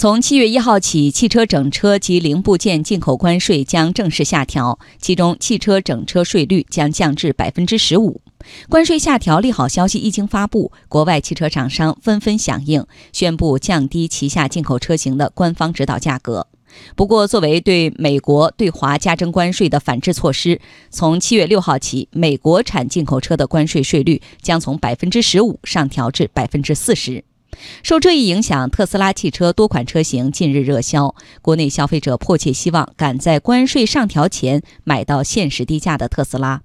从七月一号起，汽车整车及零部件进口关税将正式下调，其中汽车整车税率将降至百分之十五。关税下调利好消息一经发布，国外汽车厂商纷纷响应，宣布降低旗下进口车型的官方指导价格。不过，作为对美国对华加征关税的反制措施，从七月六号起，美国产进口车的关税税率将从百分之十五上调至百分之四十。受这一影响，特斯拉汽车多款车型近日热销，国内消费者迫切希望赶在关税上调前买到限时低价的特斯拉。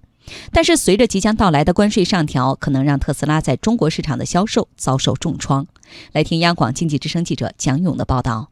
但是，随着即将到来的关税上调，可能让特斯拉在中国市场的销售遭受重创。来听央广经济之声记者蒋勇的报道。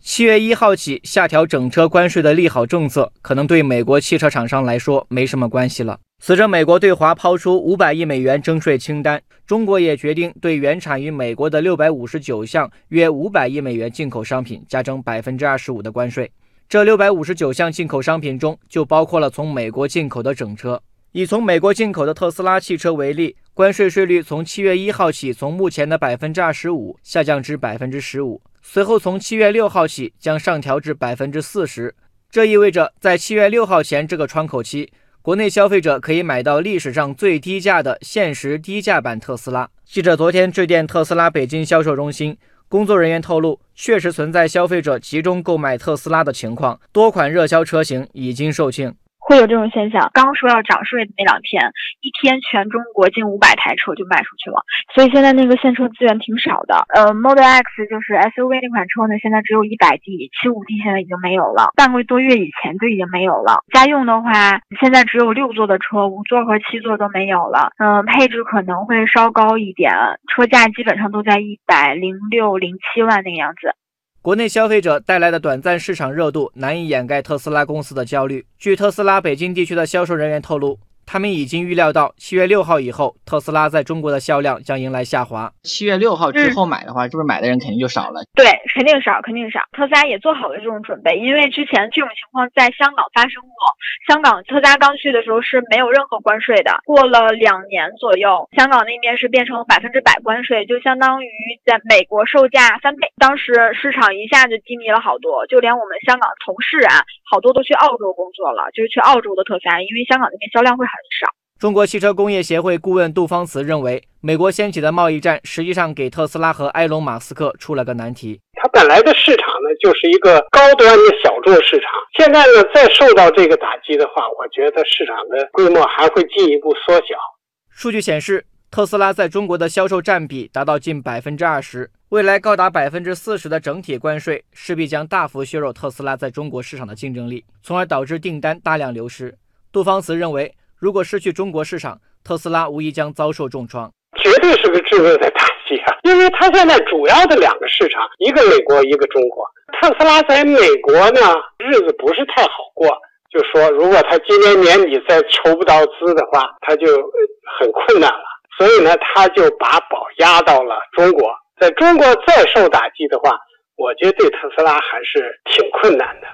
七月一号起下调整车关税的利好政策，可能对美国汽车厂商来说没什么关系了。随着美国对华抛出五百亿美元征税清单，中国也决定对原产于美国的六百五十九项约五百亿美元进口商品加征百分之二十五的关税。这六百五十九项进口商品中，就包括了从美国进口的整车。以从美国进口的特斯拉汽车为例，关税税率从七月一号起，从目前的百分之二十五下降至百分之十五，随后从七月六号起将上调至百分之四十。这意味着，在七月六号前这个窗口期。国内消费者可以买到历史上最低价的限时低价版特斯拉。记者昨天致电特斯拉北京销售中心，工作人员透露，确实存在消费者集中购买特斯拉的情况，多款热销车型已经售罄。会有这种现象。刚说要涨税的那两天，一天全中国近五百台车就卖出去了，所以现在那个现车资源挺少的。呃，Model X 就是 SUV 那款车呢，现在只有一百 D，七五 D 现在已经没有了，半个多月以前就已经没有了。家用的话，现在只有六座的车，五座和七座都没有了。嗯，配置可能会稍高一点，车价基本上都在一百零六、零七万那个样子。国内消费者带来的短暂市场热度难以掩盖特斯拉公司的焦虑。据特斯拉北京地区的销售人员透露。他们已经预料到七月六号以后，特斯拉在中国的销量将迎来下滑。七月六号之后买的话，是不是买的人肯定就少了？对，肯定少，肯定少。特斯拉也做好了这种准备，因为之前这种情况在香港发生过。香港特斯拉刚去的时候是没有任何关税的，过了两年左右，香港那边是变成百分之百关税，就相当于在美国售价翻倍。当时市场一下就低迷了好多，就连我们香港同事啊，好多都去澳洲工作了，就是去澳洲的特斯拉，因为香港那边销量会很。少。中国汽车工业协会顾问杜方慈认为，美国掀起的贸易战实际上给特斯拉和埃隆·马斯克出了个难题。它本来的市场呢，就是一个高端的小众市场，现在呢再受到这个打击的话，我觉得市场的规模还会进一步缩小。数据显示，特斯拉在中国的销售占比达到近百分之二十，未来高达百分之四十的整体关税势必将大幅削弱特斯拉在中国市场的竞争力，从而导致订单大量流失。杜方慈认为。如果失去中国市场，特斯拉无疑将遭受重创，绝对是个致命的打击啊！因为它现在主要的两个市场，一个美国，一个中国。特斯拉在美国呢，日子不是太好过。就说如果他今年年底再筹不到资的话，他就很困难了。所以呢，他就把宝压到了中国。在中国再受打击的话，我觉得对特斯拉还是挺困难的。